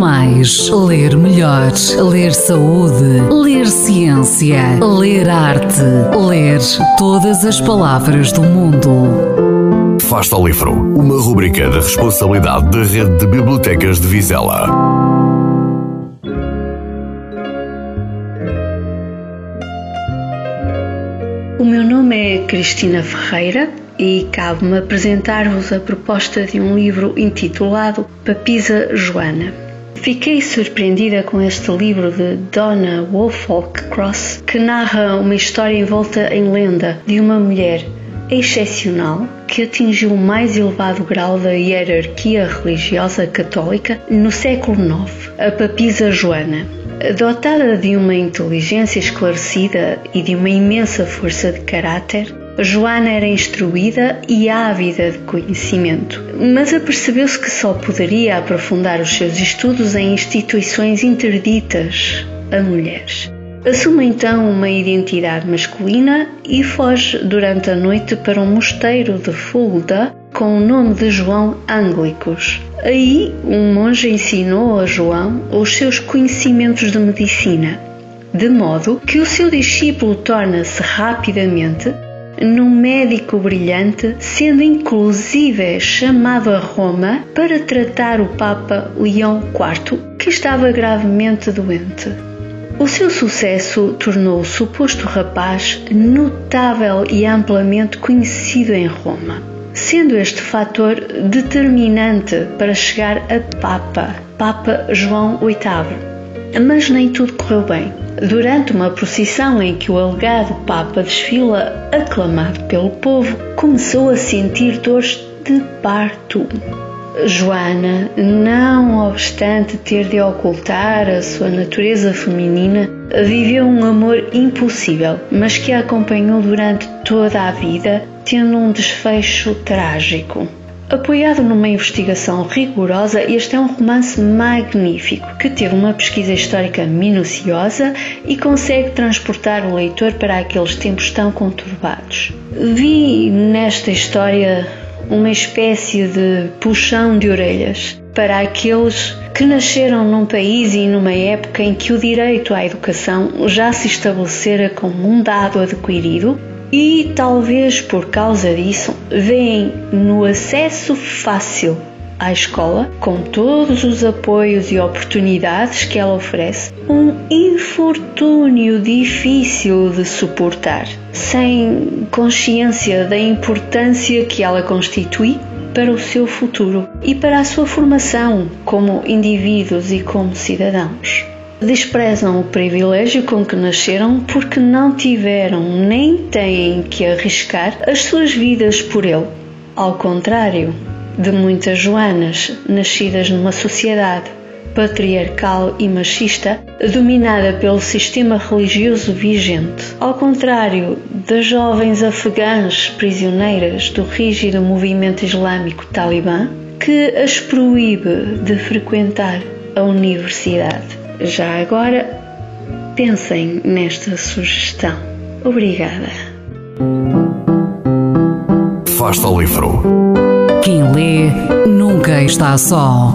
mais, ler melhor, ler saúde, ler ciência, ler arte, ler todas as palavras do mundo. Fasta ao Livro, uma rubrica da responsabilidade da Rede de Bibliotecas de Vizela. O meu nome é Cristina Ferreira e cabe-me apresentar-vos a proposta de um livro intitulado Papisa Joana. Fiquei surpreendida com este livro de Donna Woolfolk Cross, que narra uma história envolta em lenda de uma mulher excepcional que atingiu o mais elevado grau da hierarquia religiosa católica no século IX, a Papisa Joana. Dotada de uma inteligência esclarecida e de uma imensa força de caráter, Joana era instruída e ávida de conhecimento, mas apercebeu-se que só poderia aprofundar os seus estudos em instituições interditas a mulheres. Assume então uma identidade masculina e foge durante a noite para um mosteiro de Fulda com o nome de João Anglicos. Aí, um monge ensinou a João os seus conhecimentos de medicina, de modo que o seu discípulo torna-se rapidamente num médico brilhante, sendo inclusive chamado a Roma para tratar o Papa Leão IV, que estava gravemente doente. O seu sucesso tornou o suposto rapaz notável e amplamente conhecido em Roma, sendo este fator determinante para chegar a Papa, Papa João VIII. Mas nem tudo correu bem. Durante uma procissão em que o alegado Papa desfila, aclamado pelo povo, começou a sentir dores de parto. Joana, não obstante ter de ocultar a sua natureza feminina, viveu um amor impossível, mas que a acompanhou durante toda a vida, tendo um desfecho trágico. Apoiado numa investigação rigorosa, este é um romance magnífico que teve uma pesquisa histórica minuciosa e consegue transportar o leitor para aqueles tempos tão conturbados. Vi nesta história uma espécie de puxão de orelhas para aqueles que nasceram num país e numa época em que o direito à educação já se estabelecera como um dado adquirido e talvez por causa disso veem no acesso fácil à escola, com todos os apoios e oportunidades que ela oferece, um infortúnio difícil de suportar, sem consciência da importância que ela constitui para o seu futuro e para a sua formação como indivíduos e como cidadãos desprezam o privilégio com que nasceram porque não tiveram nem têm que arriscar as suas vidas por ele. Ao contrário de muitas Joanas nascidas numa sociedade patriarcal e machista dominada pelo sistema religioso vigente. Ao contrário das jovens afegãs prisioneiras do rígido movimento islâmico talibã, que as proíbe de frequentar a universidade. Já agora, pensem nesta sugestão. Obrigada. Fasta ao livro. Quem lê nunca está só.